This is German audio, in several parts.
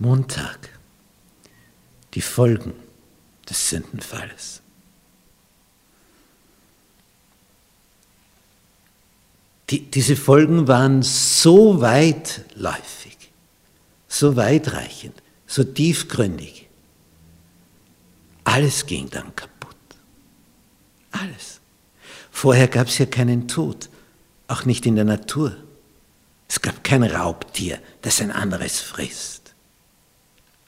Montag. Die Folgen des Sündenfalles. Die, diese Folgen waren so weitläufig, so weitreichend, so tiefgründig. Alles ging dann kaputt. Alles. Vorher gab es ja keinen Tod, auch nicht in der Natur. Es gab kein Raubtier, das ein anderes frisst.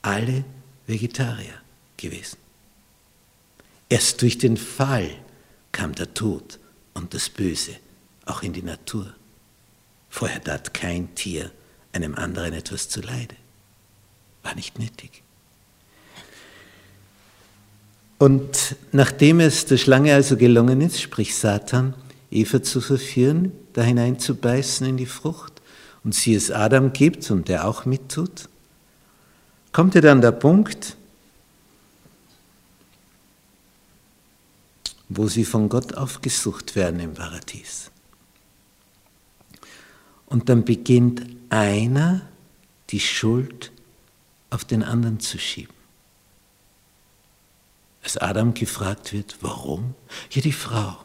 Alle Vegetarier gewesen. Erst durch den Fall kam der Tod und das Böse auch in die Natur. Vorher tat kein Tier einem anderen etwas zuleide. War nicht nötig. Und nachdem es der Schlange also gelungen ist, sprich Satan, Eva zu verführen, da hineinzubeißen in die Frucht und sie es Adam gibt und der auch mittut, kommt ja dann der Punkt, wo sie von Gott aufgesucht werden im Paradies. Und dann beginnt einer die Schuld auf den anderen zu schieben. Als Adam gefragt wird, warum? Ja, die Frau.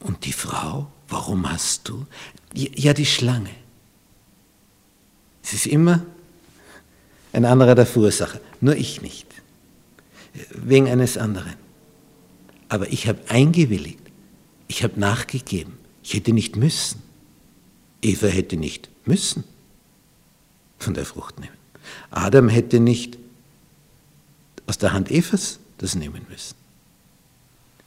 Und die Frau, warum hast du? Ja, die Schlange. Es ist immer ein anderer der Verursacher, nur ich nicht. Wegen eines anderen. Aber ich habe eingewilligt, ich habe nachgegeben. Ich hätte nicht müssen. Eva hätte nicht müssen von der Frucht nehmen. Adam hätte nicht aus der Hand Evas das nehmen müssen.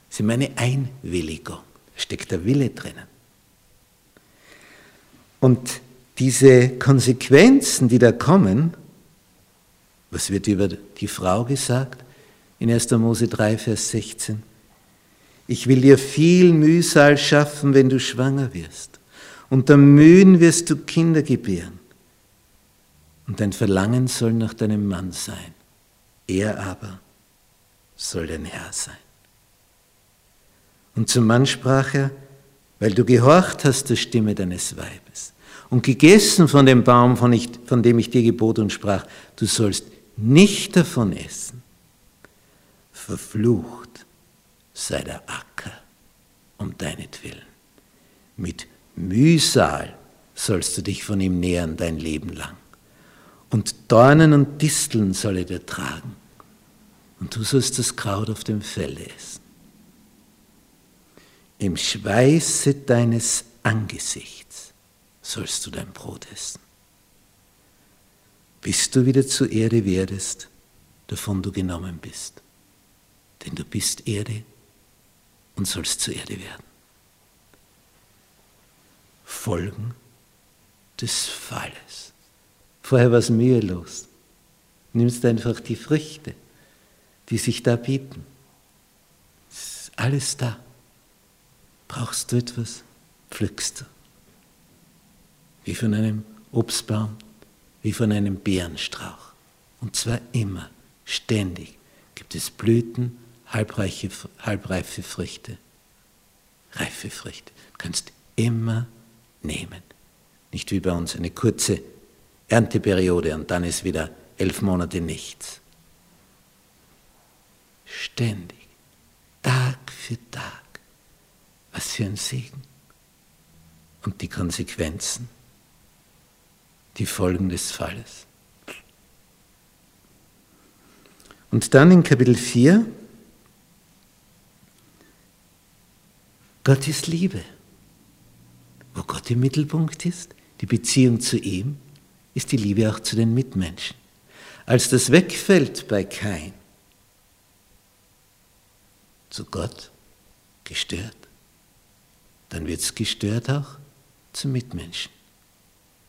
Das ist meine Einwilligung. Steckt der Wille drinnen. Und diese Konsequenzen, die da kommen, was wird über die Frau gesagt? In 1. Mose 3, Vers 16. Ich will dir viel Mühsal schaffen, wenn du schwanger wirst. Unter Mühen wirst du Kinder gebären. Und dein Verlangen soll nach deinem Mann sein. Er aber soll dein Herr sein. Und zum Mann sprach er, weil du gehorcht hast der Stimme deines Weibes und gegessen von dem Baum, von, ich, von dem ich dir gebot und sprach, du sollst nicht davon essen. Verflucht sei der Acker um deinetwillen. Mit Mühsal sollst du dich von ihm nähern dein Leben lang. Und Dornen und Disteln soll er dir tragen. Und du sollst das Kraut auf dem Felde essen. Im Schweiße deines Angesichts sollst du dein Brot essen. Bis du wieder zur Erde werdest, davon du genommen bist. Denn du bist Erde und sollst zur Erde werden. Folgen des Falles. Vorher war es mühelos. Nimmst einfach die Früchte, die sich da bieten. Ist alles da. Brauchst du etwas, pflückst du. Wie von einem Obstbaum, wie von einem Beerenstrauch. Und zwar immer, ständig gibt es Blüten, halbreiche, halbreife Früchte, reife Früchte. Du kannst immer nehmen. Nicht wie bei uns eine kurze Ernteperiode und dann ist wieder elf Monate nichts. Ständig, Tag für Tag. Was für ein Segen. Und die Konsequenzen, die Folgen des Falles. Und dann in Kapitel 4 Gott ist Liebe. Wo Gott im Mittelpunkt ist, die Beziehung zu ihm, ist die Liebe auch zu den Mitmenschen. Als das wegfällt bei Kain, zu Gott gestört, dann wird es gestört auch zu Mitmenschen,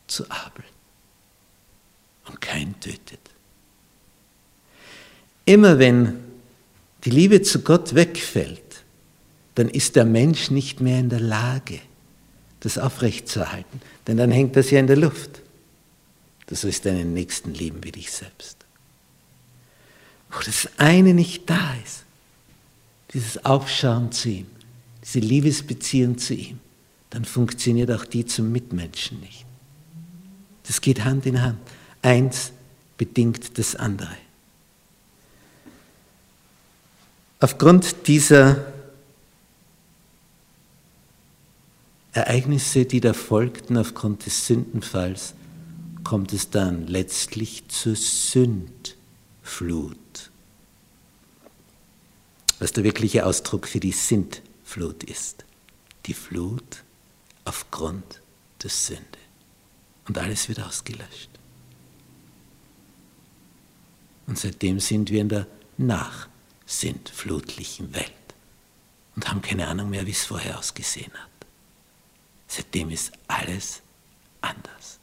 zu Abel. Und kein tötet. Immer wenn die Liebe zu Gott wegfällt, dann ist der Mensch nicht mehr in der Lage, das aufrechtzuerhalten. Denn dann hängt das ja in der Luft. Du sollst deinen Nächsten lieben wie dich selbst. Wo das eine nicht da ist, dieses Aufschauen zu ihm, diese Liebesbeziehung zu ihm, dann funktioniert auch die zum Mitmenschen nicht. Das geht Hand in Hand. Eins bedingt das andere. Aufgrund dieser Ereignisse, die da folgten, aufgrund des Sündenfalls, kommt es dann letztlich zur Sündflut. Was der wirkliche Ausdruck für die Sintflut ist. Die Flut aufgrund der Sünde. Und alles wird ausgelöscht. Und seitdem sind wir in der nachsintflutlichen Welt und haben keine Ahnung mehr, wie es vorher ausgesehen hat. Seitdem ist alles anders.